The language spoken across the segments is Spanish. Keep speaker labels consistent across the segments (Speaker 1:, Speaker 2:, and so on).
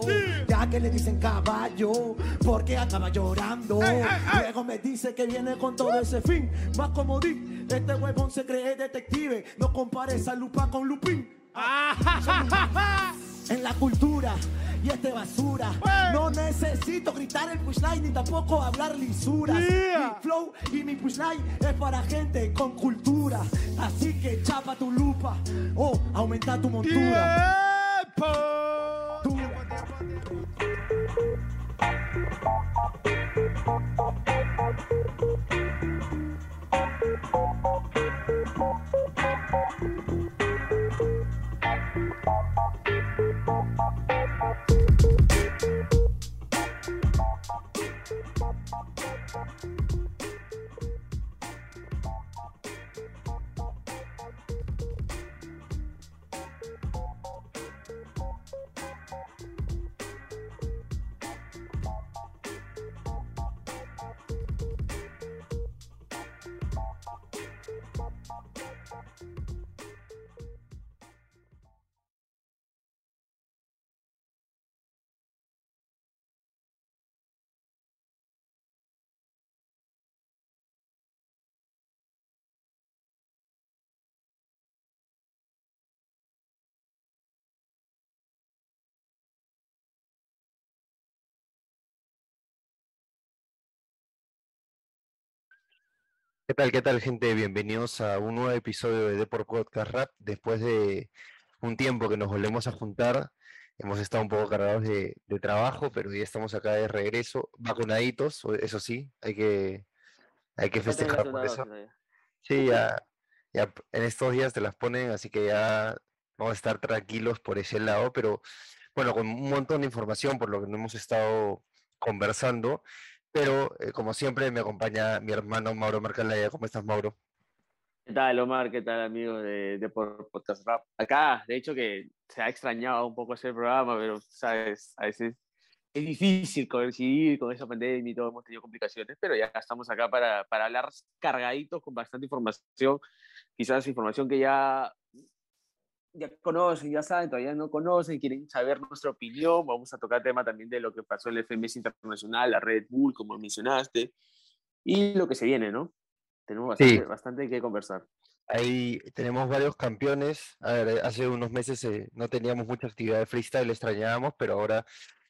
Speaker 1: llorando. Ya que le dicen caballo, porque acaba llorando. Luego me dice que viene con todo ese fin. Más como di, este huevón se cree detective. No compare esa lupa con Lupín. en la cultura y este basura. No necesito gritar el pushline ni tampoco hablar lisura. Mi flow y mi pushline es para gente con cultura. Así que chapa tu lupa o aumenta tu montura. Tú-
Speaker 2: ¿Qué tal, qué tal, gente? Bienvenidos a un nuevo episodio de Deport Podcast Rap. Después de un tiempo que nos volvemos a juntar, hemos estado un poco cargados de, de trabajo, pero ya estamos acá de regreso, vacunaditos, eso sí, hay que, hay que festejar por eso. Sí, ya, ya en estos días te las ponen, así que ya vamos a estar tranquilos por ese lado, pero bueno, con un montón de información por lo que no hemos estado conversando, pero eh, como siempre me acompaña mi hermano Mauro Marcalaya. ¿Cómo estás, Mauro?
Speaker 3: ¿Qué tal, Omar? ¿Qué tal, amigo de, de Rap? Acá, de hecho, que se ha extrañado un poco ese programa, pero, sabes, a veces es difícil coincidir con esa pandemia y todo, hemos tenido complicaciones, pero ya estamos acá para, para hablar cargaditos con bastante información, quizás información que ya, ya conocen, ya saben, todavía no conocen, quieren saber nuestra opinión, vamos a tocar tema también de lo que pasó en el FMS Internacional, la Red Bull, como mencionaste, y lo que se viene, ¿no? Tenemos
Speaker 2: Sí.
Speaker 3: bastante, bastante que conversar.
Speaker 2: Ahí tenemos varios campeones. A ver, hace unos meses eh, no teníamos mucha actividad de freestyle, extrañábamos, pero ahora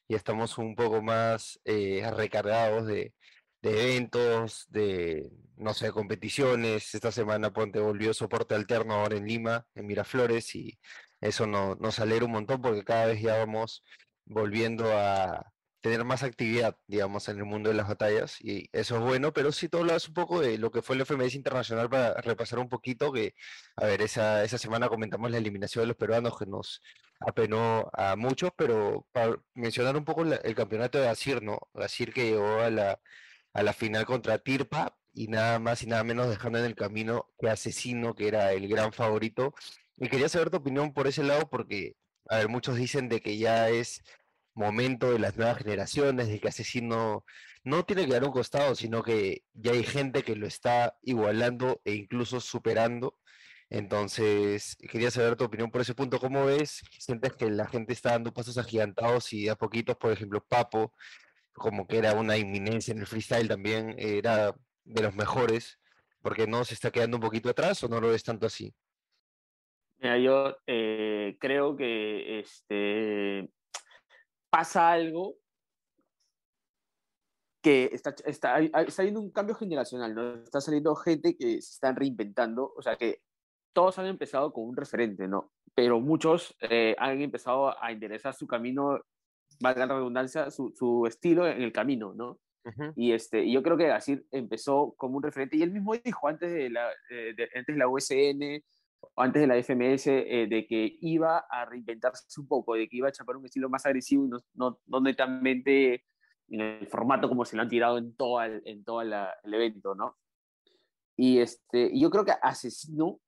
Speaker 2: ya estamos un poco más eh, recargados de, de eventos, de, no sé, competiciones. Esta semana Ponte volvió soporte alterno ahora en Lima, en Miraflores, y eso no- nos alegra un montón porque cada vez ya vamos volviendo a tener más actividad, digamos, en el mundo de las batallas, y eso es bueno, pero sí tú hablas un poco de lo que fue el FMS Internacional para repasar un poquito, que, a ver, esa, esa semana comentamos la eliminación de los peruanos que nos apenó a muchos, pero para mencionar un poco la- el campeonato de Asir, ¿no? Asir que llegó a la, a la final contra Tirpa y nada más y nada menos dejando en el camino que Asesino, que era el gran favorito. Y quería saber tu opinión por ese lado porque, a ver, muchos dicen de que ya es momento de las nuevas generaciones, de que Asesino no tiene que dar un costado, sino que ya hay gente que lo está igualando e incluso superando. Entonces, quería saber tu opinión por ese punto. ¿Cómo ves? ¿Sientes que la gente está dando pasos agigantados y a poquitos, por ejemplo, Papo, como que era una inminencia en el freestyle también, era de los mejores, porque no se está quedando un poquito atrás o no lo ves tanto así?
Speaker 3: Yo eh, creo que este, pasa algo que está, está, está habiendo un cambio generacional, ¿no? Está saliendo gente que se están reinventando, o sea que todos han empezado con un referente, ¿no? Pero muchos eh, han empezado a interesar su camino, valga la redundancia, su, su estilo en el camino, ¿no? Y, este, y yo creo que Gasir empezó como un referente, y él mismo dijo antes de la, eh, de- antes de la USN, antes de la FMS, eh, de que iba a reinventarse un poco, de que iba a chapar un estilo más agresivo y no, no, no netamente en el formato como se lo han tirado en todo el, en todo la- el evento, ¿no? Y este, yo creo que Asesino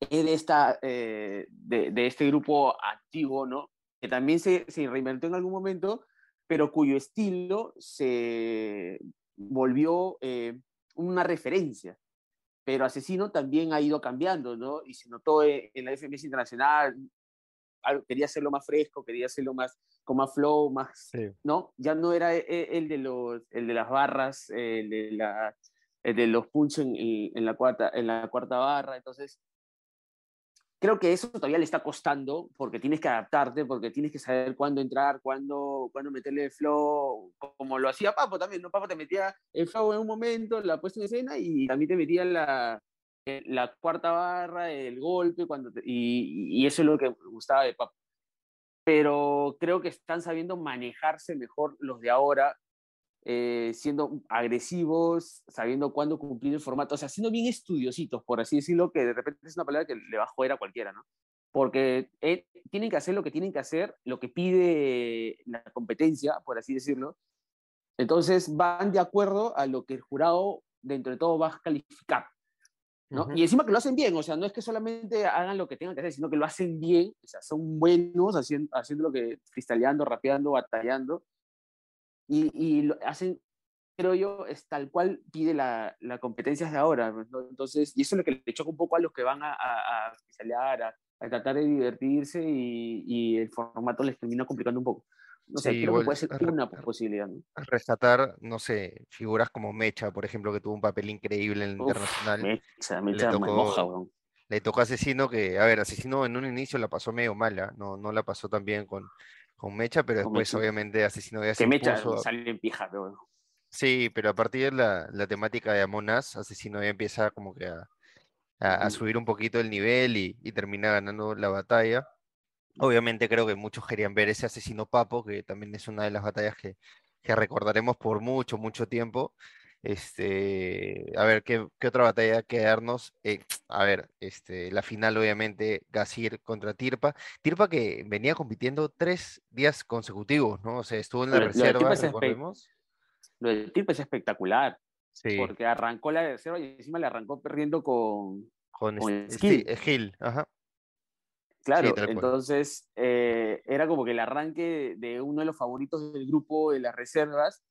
Speaker 3: es de, esta, eh, de, de este grupo antiguo, ¿no? Que también se, se reinventó en algún momento, pero cuyo estilo se volvió eh, una referencia. Pero Asesino también ha ido cambiando, ¿no? Y se notó eh, en la FMS Internacional, quería hacerlo más fresco, quería hacerlo más con más flow, más, ¿no? Ya no era e, e, el de, los, el de las barras, el de, la, el de los punch en, en, la cuarta, en la cuarta barra, entonces creo que eso todavía le está costando porque tienes que adaptarte, porque tienes que saber cuándo entrar, cuándo, cuándo meterle el flow, como lo hacía Papo también, ¿no? Papo te metía el flow en un momento, la puesta en escena y también te metía la, eh, la cuarta barra, el golpe, cuando y, y, eso es lo que gustaba de Papo. Pero creo que están sabiendo manejarse mejor los de ahora eh, siendo agresivos, sabiendo cuándo cumplir el formato, o sea, siendo bien estudiositos, por así decirlo, que de repente es una palabra que le va a joder a cualquiera, ¿no? Porque eh, tienen que hacer lo que tienen que hacer, lo que pide la competencia, por así decirlo. Entonces van de acuerdo a lo que el jurado, dentro de todo, va a calificar. ¿no? Y encima que lo hacen bien, o sea, no es que solamente hagan lo que tengan que hacer, sino que lo hacen bien, o sea, son buenos haciendo, haciendo lo que, cristaleando, rapeando, batallando, y, y lo hacen, creo yo, es tal cual pide la, la competencia de ahora. Pues, Entonces, y eso es lo que le choca un poco a los que van a, a, a, a, tratar de divertirse y, y, el formato les termina complicando un poco. No sé, creo que puede ser una posibilidad. ¿no?
Speaker 2: Rescatar, no sé, figuras como Mecha, por ejemplo, que tuvo un papel increíble en el internacional.
Speaker 3: Mecha, Mecha le tocó, moja,
Speaker 2: Le tocó a Asesino que, a ver, Asesino en un inicio la pasó medio mala, no, no la pasó tan bien con, con Mecha, pero después obviamente Asesino de
Speaker 3: Que Mecha sale en pija, pero bueno.
Speaker 2: Sí, pero a partir de la, la temática de Amonas, Asesino ya empieza como que a, a, subir un poquito el nivel y, y, termina ganando la batalla. Obviamente creo que muchos querían ver ese Asesino Papo, que también es una de las batallas que, que recordaremos por mucho, mucho tiempo. Este, a ver, ¿qué, qué otra batalla quedarnos? Eh, a ver, este, la final, obviamente, Gasir contra Tirpa. Tirpa que venía compitiendo tres días consecutivos, ¿no? O sea, estuvo en la reserva,
Speaker 3: lo. Lo de Tirpa es espectacular. Sí. Porque arrancó la reserva y encima le arrancó perdiendo con,
Speaker 2: con, con Skill. ajá.
Speaker 3: Claro, entonces eh, era como que el arranque de uno de los favoritos del grupo de las reservas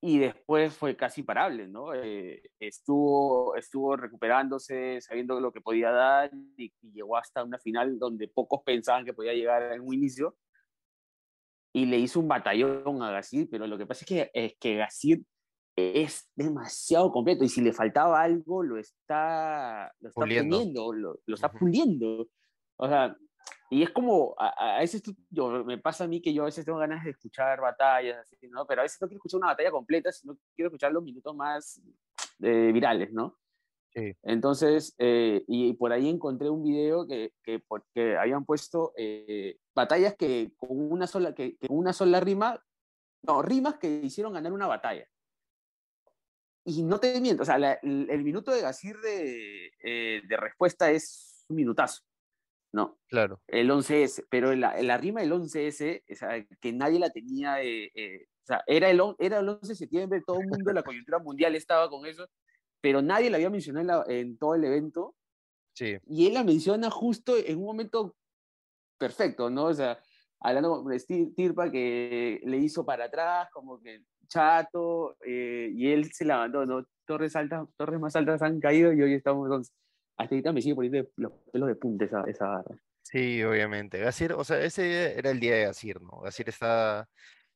Speaker 3: y después fue casi parable, ¿no? Eh, estuvo, estuvo recuperándose, sabiendo lo que podía dar y, llegó hasta una final donde pocos pensaban que podía llegar en un inicio y le hizo un batallón a Gasir, pero lo que pasa es que, es que Gasir es demasiado completo y si le faltaba algo lo está, lo está puliendo, lo, lo, está puliendo. O sea, y es como, a, veces yo, me pasa a mí que yo a veces tengo ganas de escuchar batallas, así, ¿no? Pero a veces no quiero escuchar una batalla completa, sino quiero escuchar los minutos más eh, virales, ¿no?
Speaker 2: Sí.
Speaker 3: Entonces, eh, y, por ahí encontré un video que, que, porque habían puesto eh, batallas que con una sola, que, que, una sola rima, no, rimas que hicieron ganar una batalla. Y no te miento, o sea, la, el, el, minuto de Gasir de, de respuesta es un minutazo. No.
Speaker 2: Claro.
Speaker 3: El 11S, pero la, la rima del 11S, o sea, que nadie la tenía, eh, eh, o sea, era el, era el 11 de septiembre, todo el mundo, la coyuntura mundial estaba con eso, pero nadie la había mencionado en, en, todo el evento.
Speaker 2: Sí.
Speaker 3: Y él la menciona justo en un momento perfecto, ¿no? O sea, hablando de Tirpa que le hizo para atrás, como que chato, eh, y él se la mandó, ¿no? Torres, altas, torres más altas han caído y hoy estamos entonces hasta ahorita me sigue poniendo los pelos de punta esa, esa barra.
Speaker 2: Sí, obviamente. Gasir, o sea, ese era el día de Gasir, ¿no? Gasir está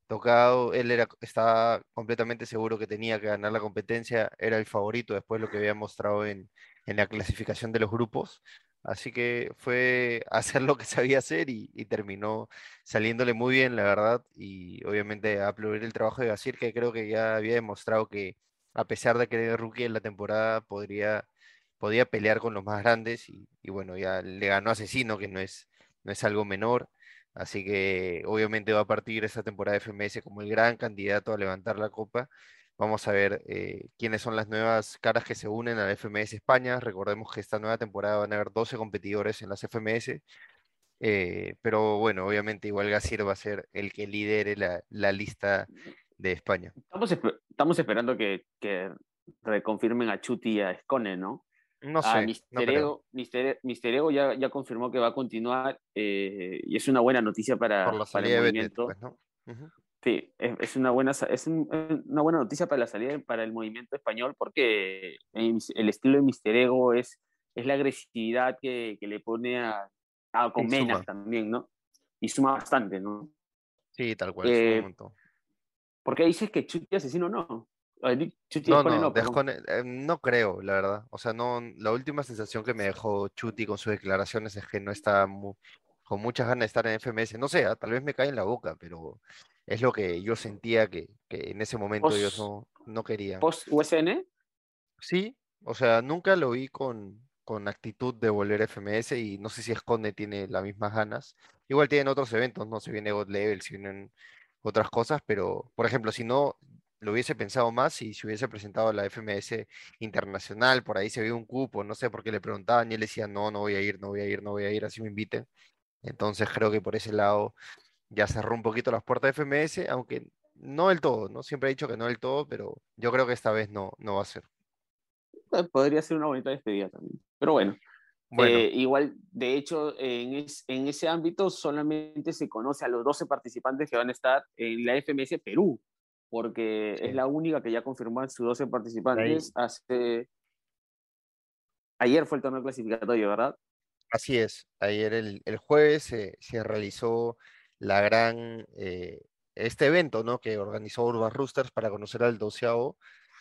Speaker 2: tocado, él era, estaba completamente seguro que tenía que ganar la competencia, era el favorito después de lo que había mostrado en, en la clasificación de los grupos. Así que fue hacer lo que sabía hacer y, y, terminó saliéndole muy bien, la verdad. Y obviamente aplaudir el trabajo de Gasir, que creo que ya había demostrado que a pesar de que era rookie en la temporada, podría podía pelear con los más grandes y, bueno, ya le ganó Asesino, que no es, no es algo menor. Así que obviamente va a partir esa temporada de FMS como el gran candidato a levantar la copa. Vamos a ver eh, quiénes son las nuevas caras que se unen a la FMS España. Recordemos que esta nueva temporada van a haber 12 competidores en las FMS. Eh, pero bueno, obviamente igual Gasir va a ser el que lidere la, la lista de España.
Speaker 3: Estamos, estamos esperando que, que reconfirmen a Chuti y a Escone, ¿no?
Speaker 2: No sé. Ah,
Speaker 3: Mister, Ego, Mister, Mister, Ego, ya, ya confirmó que va a continuar eh, y es una buena noticia para, para el movimiento. Pues, ¿no? uh -huh. Sí, es, es, una buena, es una buena noticia para la salida para el movimiento español porque el estilo de Mister Ego es, es la agresividad que, que le pone a, Ah, con Mena también, ¿no? Y suma bastante, ¿no?
Speaker 2: Sí, tal cual, eh,
Speaker 3: ¿Por qué dices que Chuti asesino no?
Speaker 2: Chuti no, no, eh, no creo, la verdad. O sea, no, la última sensación que me dejó Chuti con sus declaraciones es que no está con muchas ganas de estar en FMS. No sé, ah, tal vez me cae en la boca, pero es lo que yo sentía que, en ese momento ellos no, no querían.
Speaker 3: ¿Post USN?
Speaker 2: Sí, o sea, nunca lo vi con, con actitud de volver a FMS y no sé si Esconde tiene las mismas ganas. Igual tienen otros eventos, no se viene God Level, si vienen otras cosas, pero por ejemplo, si no lo hubiese pensado más y si hubiese presentado la FMS internacional, por ahí se vio un cupo, no sé por qué le preguntaban y él decía, no, no voy a ir, no voy a ir, no voy a ir, así me inviten. Entonces creo que por ese lado ya cerró un poquito las puertas de FMS, aunque no del todo, ¿no? Siempre he dicho que no del todo, pero yo creo que esta vez no, no va a ser.
Speaker 3: Eh, podría ser una bonita despedida también. Pero bueno, eh, igual, de hecho, en, en, ese ámbito solamente se conoce a los 12 participantes que van a estar en la FMS Perú, porque es la única que ya confirmó sus 12 participantes hace... Ayer fue el torneo clasificatorio, ¿verdad?
Speaker 2: Así es, ayer el, el jueves se, se realizó la gran, eh, este evento, ¿no? Que organizó Urban Roosters para conocer al doceavo,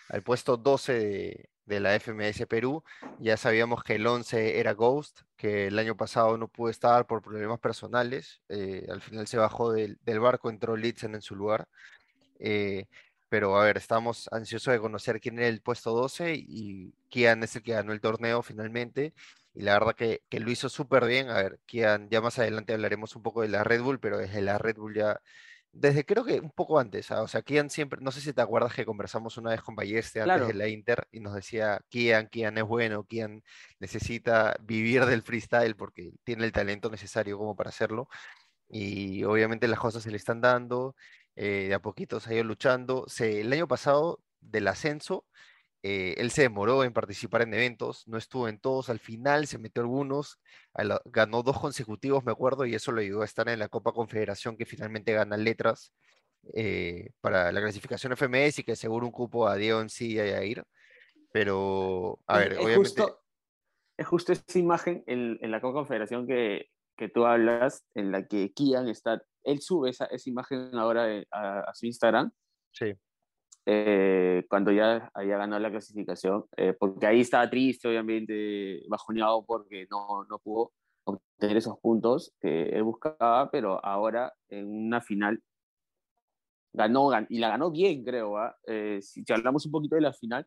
Speaker 2: al puesto 12 de, de, la FMS Perú. Ya sabíamos que el 11 era Ghost, que el año pasado no pudo estar por problemas personales. Eh, al final se bajó del, del barco, entró Litzen en su lugar. Eh, pero a ver, estamos ansiosos de conocer quién era el puesto 12 y quién es el que ganó el torneo finalmente y la verdad que, que lo hizo súper bien. A ver, Kian, ya más adelante hablaremos un poco de la Red Bull, pero desde la Red Bull ya, desde creo que un poco antes, ¿ah? o sea, Kian siempre, no sé si te acuerdas que conversamos una vez con Balleste antes de la Inter y nos decía, Kian, Kian es bueno, Kian necesita vivir del freestyle porque tiene el talento necesario como para hacerlo. Y obviamente las cosas se le están dando, eh, de a poquito se ha ido luchando. Se, el año pasado del ascenso, eh, él se demoró en participar en eventos, no estuvo en todos, al final se metió algunos, ganó dos consecutivos, me acuerdo, y eso lo ayudó a estar en la Copa Confederación que finalmente gana letras eh, para la clasificación FMS y que asegura un cupo a Dion sí y a ir. Pero, a ver,
Speaker 3: es,
Speaker 2: obviamente...
Speaker 3: Justo, es justo esa imagen en, la Copa Confederación que, que, tú hablas, en la que Kian está, él sube esa, esa imagen ahora a, a su Instagram.
Speaker 2: Sí
Speaker 3: eh, cuando ya había ganado la clasificación, eh, porque ahí estaba triste, obviamente, bajoneado porque no, no pudo obtener esos puntos que él buscaba, pero ahora en una final ganó, y la ganó bien, creo. Eh, si hablamos un poquito de la final,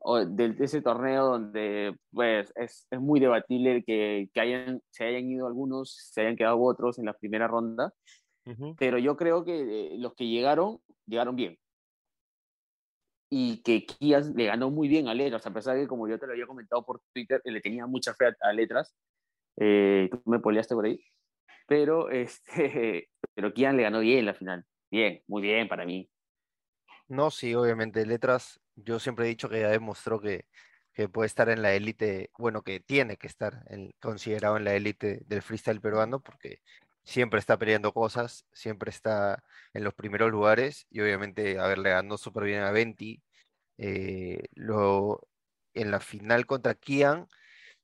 Speaker 3: o de, ese torneo donde pues, es, es muy debatible que, que, hayan, se hayan ido algunos, se hayan quedado otros en la primera ronda, pero yo creo que los que llegaron, llegaron bien y que Kia le ganó muy bien a Letras, a pesar de que, como yo te lo había comentado por Twitter, le tenía mucha fe a, Letras. Eh, tú me poleaste por ahí. Pero, este, pero Kian le ganó bien la final. Bien, muy bien para mí.
Speaker 2: No, sí, obviamente. Letras, yo siempre he dicho que ya demostró que, que puede estar en la élite, bueno, que tiene que estar considerado en la élite del freestyle peruano, porque siempre está peleando cosas, siempre está en los primeros lugares y obviamente, a ver, le ganó súper bien a Venti. Eh, en la final contra Kian,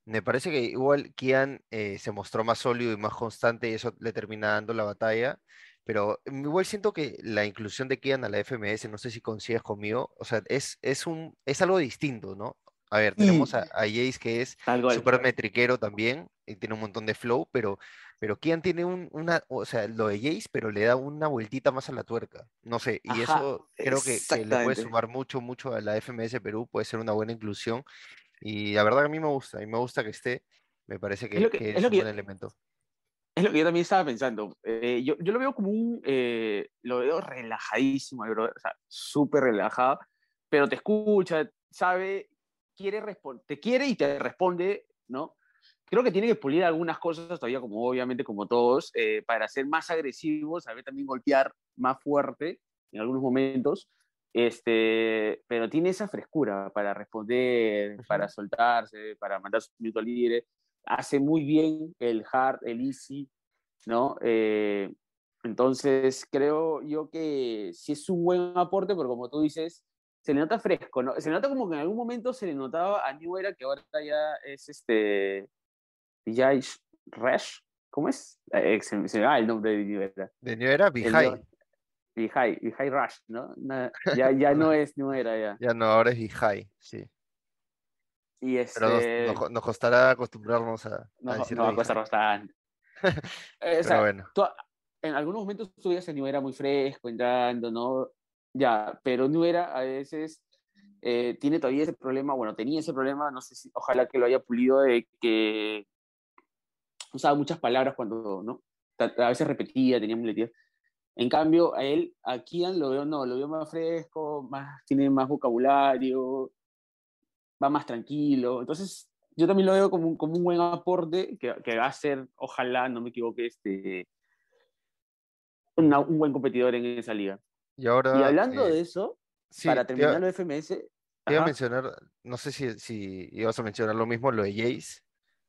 Speaker 2: me parece que igual Kian eh, se mostró más sólido y más constante y eso le termina dando la batalla. Pero igual siento que la inclusión de Kian a la FMS, no sé si coincides conmigo, o sea, es, es, un, es algo distinto, ¿no? A ver, tenemos a, a Jace que es súper metriquero también y tiene un montón de flow, pero pero Kian tiene un, una, o sea, lo de Jace, pero le da una vueltita más a la tuerca. No sé, y eso creo que, le puede sumar mucho, mucho a la FMS Perú, puede ser una buena inclusión. Y la verdad que a mí me gusta, a mí me gusta que esté, me parece que es, un buen elemento.
Speaker 3: Es lo que yo también estaba pensando. Eh, yo, yo, lo veo como un, eh, lo veo relajadísimo, o sea, súper relajado, pero te escucha, sabe, quiere te quiere y te responde, ¿no? Creo que tiene que pulir algunas cosas todavía, como obviamente como todos, eh, para ser más agresivos, saber también golpear más fuerte en algunos momentos, este, pero tiene esa frescura para responder, para soltarse, para mandar su minuto libre, hace muy bien el hard, el easy, ¿no? Eh, entonces creo yo que sí es un buen aporte, pero como tú dices, se le nota fresco, ¿no? Se le nota como que en algún momento se le notaba a New Era, que ahora ya es este, Jais Resh, ¿Cómo es? Eh, se, me va el nombre de New Era.
Speaker 2: ¿De New Era? Bihai.
Speaker 3: Bihai, Bihai Rush, ¿no? ya, ya no es New Era, ya.
Speaker 2: Ya no, ahora es Bihai, sí.
Speaker 3: Y este...
Speaker 2: Pero nos, costará acostumbrarnos a,
Speaker 3: no,
Speaker 2: a
Speaker 3: No, va a costar bastante.
Speaker 2: Eh, bueno.
Speaker 3: en algunos momentos tú veías New Era muy fresco, entrando, ¿no? Ya, pero New Era a veces eh, tiene todavía ese problema, bueno, tenía ese problema, no sé si, ojalá que lo haya pulido, de que usaba muchas palabras cuando, ¿no? A veces repetía, tenía muletillas. En cambio, a él, a Kian lo veo, no, lo veo más fresco, más, tiene más vocabulario, va más tranquilo. Entonces, yo también lo veo como un, como un buen aporte que, que, va a ser, ojalá, no me equivoque, este, un buen competidor en esa liga.
Speaker 2: Y, ahora,
Speaker 3: y hablando de eso, para terminar lo de FMS...
Speaker 2: Te iba a mencionar, no sé si, si ibas a mencionar lo mismo, lo de Jace,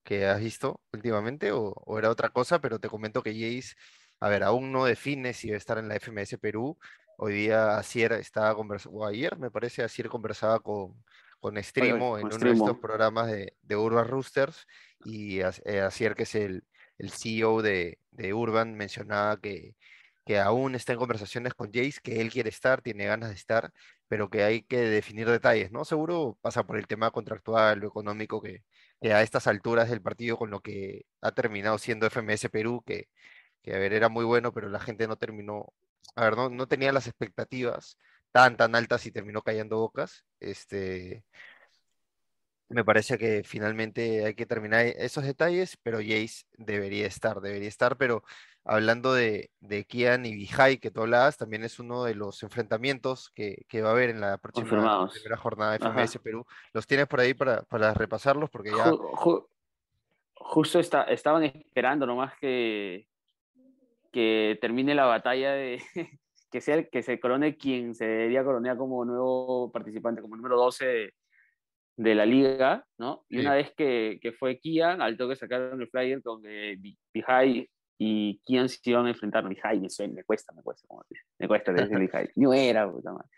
Speaker 2: que has visto últimamente o, era otra cosa, pero te comento que Jace, a ver, aún no define si va a estar en la FMS Perú. Hoy día Asier estaba conversando, o ayer me parece, Asier conversaba con, con Streamo en uno de estos programas de, de Urban Roosters y eh, Asier, que es el, el CEO de, de, Urban, mencionaba que, que aún está en conversaciones con Jace, que él quiere estar, tiene ganas de estar, pero que hay que definir detalles, ¿no? Seguro pasa por el tema contractual, lo económico, que, a estas alturas del partido con lo que ha terminado siendo FMS Perú, que, que, a ver, era muy bueno, pero la gente no terminó, a ver, no, no tenía las expectativas tan, tan altas y terminó callando bocas. Este, me parece que finalmente hay que terminar esos detalles, pero Jace debería estar, debería estar, pero hablando de, de Kian y Bihai, que tú hablabas, también es uno de los enfrentamientos que, que va a haber en la próxima primera jornada de FMS Perú. ¿Los tienes por ahí para, para repasarlos? Porque ya...
Speaker 3: justo está, estaban esperando nomás que, que termine la batalla de que sea que se corone quien se debería coronear como nuevo participante, como número 12 de, la liga, ¿no? Y una vez que, que, fue Kian, al toque sacaron el flyer eh, Bihai y quién se iban a enfrentar. Mi Jaime, me cuesta, me cuesta, como me cuesta mi Jaime. No era, puta madre.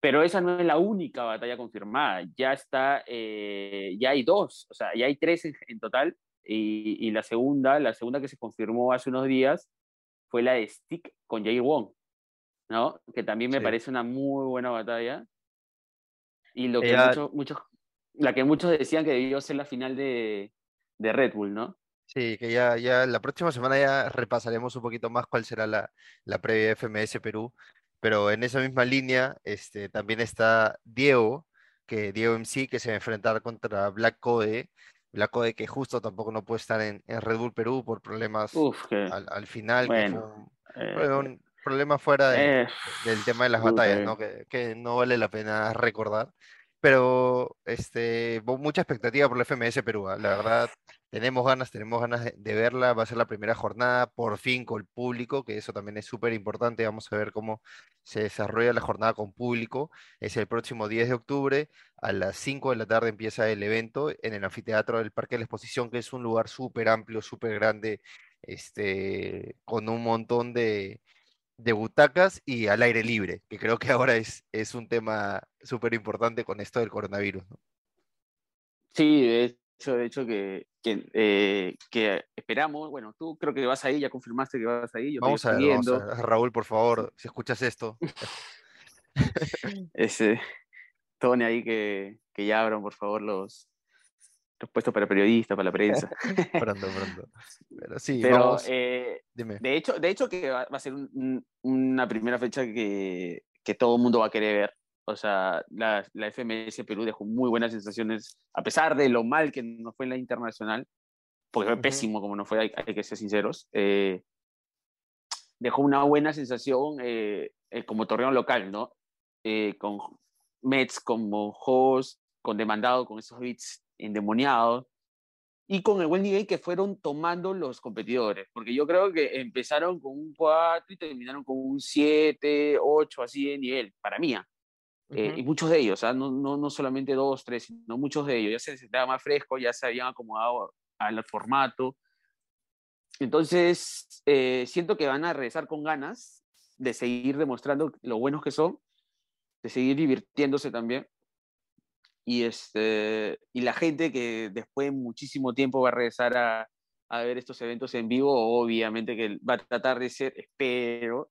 Speaker 3: Pero esa no es la única batalla confirmada. Ya está, eh, ya hay dos, o sea, ya hay tres en, total. Y, y, la segunda, la segunda que se confirmó hace unos días fue la de Stick con Jay Wong, ¿no? Que también me parece una muy buena batalla. Y lo que muchos, muchos, la que muchos decían que debió ser la final de, de Red Bull, ¿no?
Speaker 2: Sí, que ya, ya la próxima semana ya repasaremos un poquito más cuál será la, la previa FMS Perú, pero en esa misma línea este, también está Diego, que Diego MC, que se va a enfrentar contra Black Code, Black Code que justo tampoco no puede estar en, Red Bull Perú por problemas al, al, final,
Speaker 3: bueno,
Speaker 2: eh, un problema fuera eh, del tema de las batallas, ¿no? Que, que no vale la pena recordar pero este, mucha expectativa por la FMS Perú. ¿ah? La verdad, tenemos ganas, tenemos ganas de, verla. Va a ser la primera jornada, por fin con el público, que eso también es súper importante. Vamos a ver cómo se desarrolla la jornada con público. Es el próximo 10 de octubre. A las 5 de la tarde empieza el evento en el anfiteatro del Parque de la Exposición, que es un lugar súper amplio, súper grande, este, con un montón de, de butacas y al aire libre, que creo que ahora es, es un tema súper importante con esto del coronavirus.
Speaker 3: Sí, de hecho, de hecho que, que, eh, que, esperamos, bueno, tú creo que vas ahí, ya confirmaste que vas ahí. Yo
Speaker 2: vamos, a ver, Raúl, por favor, si escuchas esto.
Speaker 3: Ese, Tony ahí que, que ya abran, por favor, los, puesto para periodistas, para la prensa.
Speaker 2: pronto, pronto. Pero sí,
Speaker 3: Pero, eh, Dime. De hecho, de hecho que va, a ser una primera fecha que, que, todo el mundo va a querer ver. O sea, la, la, FMS Perú dejó muy buenas sensaciones, a pesar de lo mal que no fue en la internacional, porque fue pésimo como no fue, hay, que ser sinceros. Eh, dejó una buena sensación eh, como torreón local, ¿no? con Mets como host, con demandado, con esos beats endemoniados, y con el buen nivel que fueron tomando los competidores, porque yo creo que empezaron con un 4 y terminaron con un 7, 8, así de nivel, para mí. Eh, y muchos de ellos, ¿ah? no, no, no, solamente dos, tres, sino muchos de ellos, ya se sentaba más fresco, ya se habían acomodado al formato. Entonces, eh, siento que van a regresar con ganas de seguir demostrando lo buenos que son, de seguir divirtiéndose también y, este, y la gente que después de muchísimo tiempo va a regresar a, a ver estos eventos en vivo, obviamente que va a tratar de ser, espero,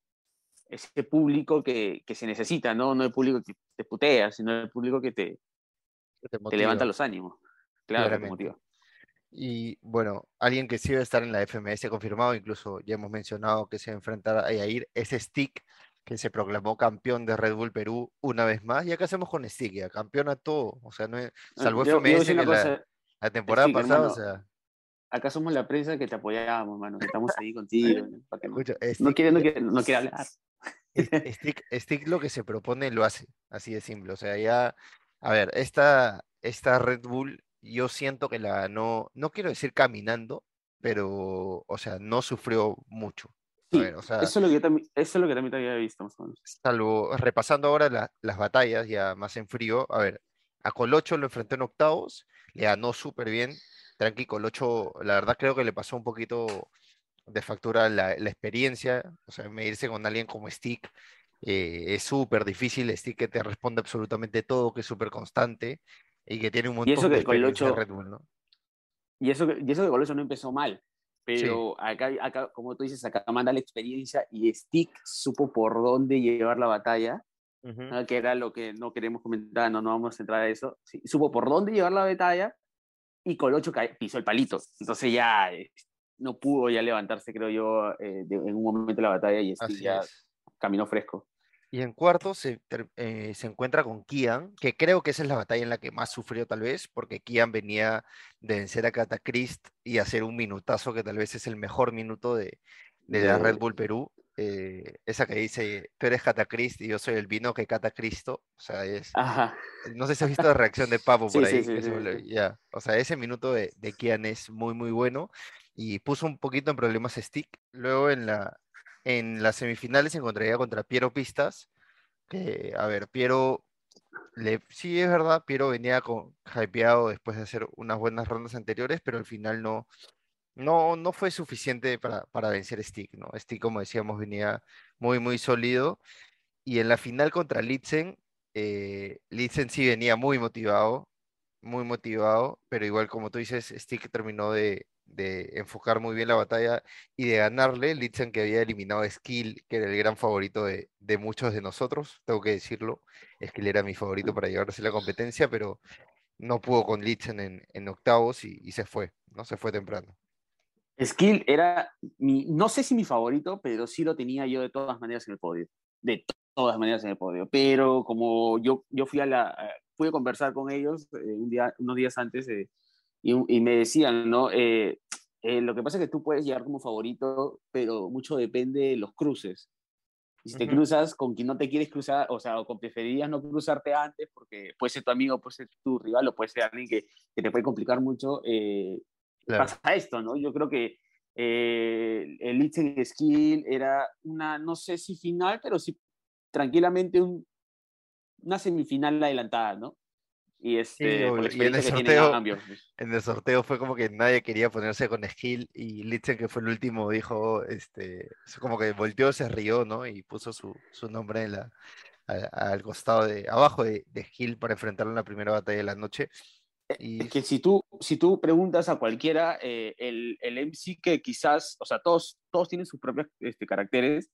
Speaker 3: ese público que, que se necesita, ¿no? No el público que te putea, sino el público que te, te, levanta los ánimos. Claro, te motiva.
Speaker 2: Y bueno, alguien que sí debe estar en la FMS confirmado, incluso ya hemos mencionado que se va a enfrentar a Yair, es Stick, que se proclamó campeón de Red Bull Perú una vez más. ¿Y acá hacemos con Stick? Ya, campeón a todo. O sea, no es, salvo FMS que la, temporada pasada, o sea.
Speaker 3: Acá somos la prensa que te apoyamos, mano. estamos ahí contigo. no, quiere, no, quiere, no quiere hablar.
Speaker 2: Stick, Stick lo que se propone lo hace, así de simple. O sea, ya, a ver, esta, esta Red Bull yo siento que la no, no quiero decir caminando, pero, o sea, no sufrió mucho.
Speaker 3: eso, es lo que también, eso es lo que también te había visto, más o menos.
Speaker 2: Salvo, repasando ahora las batallas ya más en frío, a ver, a Colocho lo enfrentó en octavos, le ganó súper bien, tranqui, Colocho, la verdad creo que le pasó un poquito de factura la, la experiencia, o sea, medirse con alguien como Stick, eh, es súper difícil, Stick que te responde absolutamente todo, que es súper constante, y que tiene un montón
Speaker 3: y eso
Speaker 2: que
Speaker 3: de Red Bull, ¿no? Y eso, y eso de Colocho no empezó mal, pero acá, acá, como tú dices, acá manda la experiencia y Stick supo por dónde llevar la batalla, que era lo que no queremos comentar, no, no vamos a entrar a eso. supo por dónde llevar la batalla y Colocho pisó el palito. Entonces ya no pudo ya levantarse, creo yo, eh, en un momento de la batalla y ya caminó fresco.
Speaker 2: Y en cuarto se, eh, se, encuentra con Kian, que creo que esa es la batalla en la que más sufrió tal vez, porque Kian venía de vencer a Catacrist y hacer un minutazo que tal vez es el mejor minuto de, de la Red Bull Perú. Eh, esa que dice, tú eres Catacrist y yo soy el vino que cata Cristo. O sea, es... No sé si has visto la reacción de Papo por ahí. ya. O sea, ese minuto de, de Kian es muy, muy bueno y puso un poquito en problemas Stick. Luego en la, en las semifinales se encontraría contra Piero Pistas, que, a ver, Piero, le, sí es verdad, Piero venía con, hypeado después de hacer unas buenas rondas anteriores, pero al final no, no, no fue suficiente para, para vencer Stick, ¿no? Stick, como decíamos, venía muy, muy sólido. Y en la final contra Litzen, eh, Litzen sí venía muy motivado, muy motivado, pero igual como tú dices, Stick terminó de, de enfocar muy bien la batalla y de ganarle. Litzen que había eliminado a Skill, que era el gran favorito de, muchos de nosotros, tengo que decirlo. Skill era mi favorito para llevarse la competencia, pero no pudo con Litzen en, octavos y, se fue, ¿no? Se fue temprano.
Speaker 3: Skill era, mi, no sé si mi favorito, pero sí lo tenía yo de todas maneras en el podio. De todas maneras en el podio. Pero como yo, yo fui a la, fui a conversar con ellos eh, un día, unos días antes de y, me decían, ¿no? Eh, eh, lo que pasa es que tú puedes llegar como favorito, pero mucho depende de los cruces. Y si te cruzas con quien no te quieres cruzar, o sea, o con preferirías no cruzarte antes, porque puede ser tu amigo, puede ser tu rival, o puede ser alguien que, que te puede complicar mucho, eh, pasa esto, ¿no? Yo creo que eh, el Litzen Skill era una, no sé si final, pero sí tranquilamente un, una semifinal adelantada, ¿no? Y, este, en,
Speaker 2: el sorteo, pues. en el sorteo fue como que nadie quería ponerse con Skill y Litzen, que fue el último, dijo, este, como que volteó, se rió, ¿no? Y puso su, su nombre en la, al costado de, abajo de, de para enfrentarlo en la primera batalla de la noche.
Speaker 3: Eh, y... Es que si tú, si tú preguntas a cualquiera, eh, el, el, MC que quizás, o sea, todos, todos tienen sus propios este, caracteres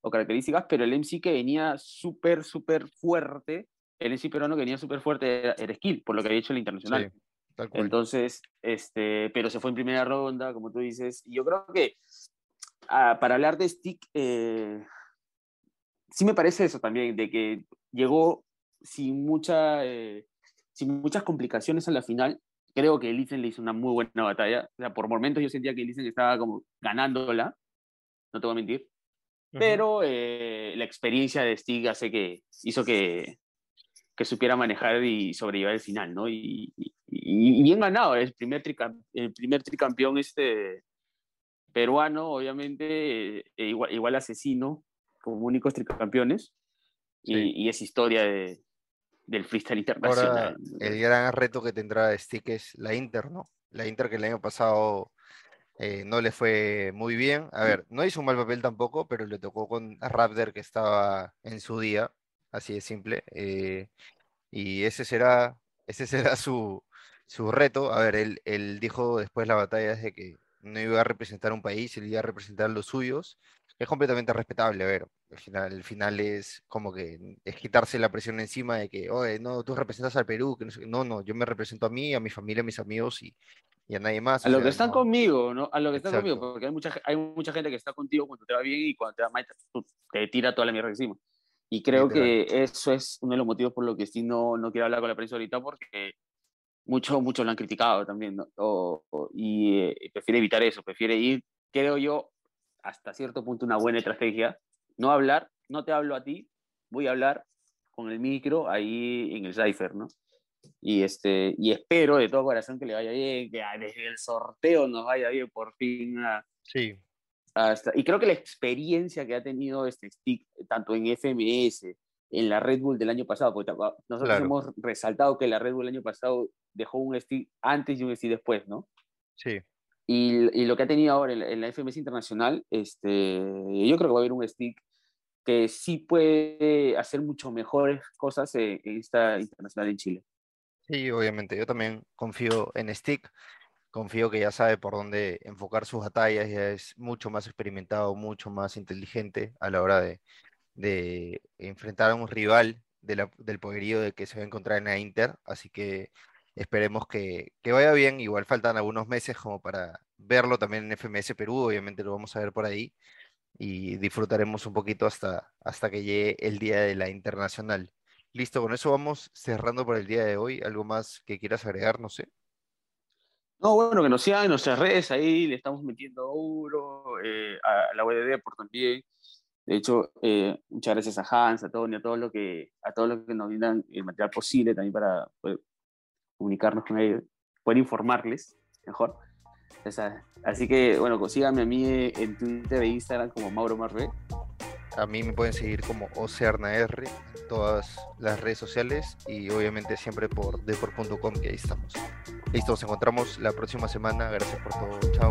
Speaker 3: o características, pero el MC que venía súper, súper fuerte el MC peruano que venía súper fuerte era, Skill, por lo que había hecho el internacional. Entonces, este, pero se fue en primera ronda, como tú dices. Y yo creo que ah, para hablar de Stick, eh, sí me parece eso también, de que llegó sin, mucha, eh, sin muchas complicaciones a la final. Creo que Elizen le hizo una muy buena batalla. O sea, por momentos yo sentía que Elizen estaba como ganándola, no te voy a mentir. Pero eh, la experiencia de Stick hace que, hizo que, que supiera manejar y sobrellevar el final, ¿no? Y, y, bien ganado, el primer, el primer tricampeón este peruano, obviamente, e igual, igual, asesino, como únicos tricampeones, y, es historia de, del freestyle internacional.
Speaker 2: el gran reto que tendrá Stick es la Inter, ¿no? La Inter que el año pasado eh, no le fue muy bien. A ver, no hizo un mal papel tampoco, pero le tocó con Raptor que estaba en su día así de simple. Eh, y ese será, ese será su, su, reto. A ver, él, él, dijo después de la batalla de que no iba a representar un país, él iba a representar los suyos, es completamente respetable, a ver, al final, el final es como que es quitarse la presión encima de que, oye, no, tú representas al Perú, que no, no, yo me represento a mí, a mi familia, a mis amigos y, y a nadie más.
Speaker 3: A lo que están conmigo, ¿no? A lo que están conmigo, porque hay mucha, hay mucha gente que está contigo cuando te va bien y cuando te va mal, te tira toda la mierda encima. Y creo que eso es uno de los motivos por los que sí no, no quiero hablar con la prensa ahorita, porque muchos muchos lo han criticado también, ¿no? y eh, prefiere evitar eso, prefiere ir, creo yo, hasta cierto punto una buena estrategia, no hablar, no te hablo a ti, voy a hablar con el micro ahí en el cipher, ¿no? Y, este, y espero de todo corazón que le vaya bien, que desde el sorteo nos vaya bien por fin.
Speaker 2: sí.
Speaker 3: Hasta, y creo que la experiencia que ha tenido este stick, tanto en FMS, en la Red Bull del año pasado, porque nosotros hemos resaltado que la Red Bull el año pasado dejó un stick antes y un stick después, ¿no?
Speaker 2: Sí.
Speaker 3: Y, y lo que ha tenido ahora en, la FMS internacional, este, yo creo que va a haber un stick que sí puede hacer mucho mejores cosas en, esta internacional en Chile.
Speaker 2: Sí, obviamente. Yo también confío en Stick. Confío que ya sabe por dónde enfocar sus batallas, ya es mucho más experimentado, mucho más inteligente a la hora de, enfrentar a un rival del poderío de que se va a encontrar en la Inter, así que esperemos que, vaya bien, igual faltan algunos meses como para verlo también en FMS Perú, obviamente lo vamos a ver por ahí y disfrutaremos un poquito hasta, hasta que llegue el día de la internacional. Listo, con eso vamos cerrando por el día de hoy. ¿Algo más que quieras agregar? No sé.
Speaker 3: No, bueno, que nos sigan en nuestras redes, ahí le estamos metiendo euro, eh, a la WDD por también. De hecho, eh, muchas gracias a Hans, a Tony, a todos los que, a todos que nos brindan el material posible también para poder comunicarnos con ellos, poder informarles mejor. así que, bueno, consíganme a mí en Twitter e Instagram como Mauro Marvé.
Speaker 2: A mí me pueden seguir como OcearnaR en todas las redes sociales y obviamente siempre por deport.com que ahí estamos. Listo, nos encontramos la próxima semana. Gracias por todo. Chao.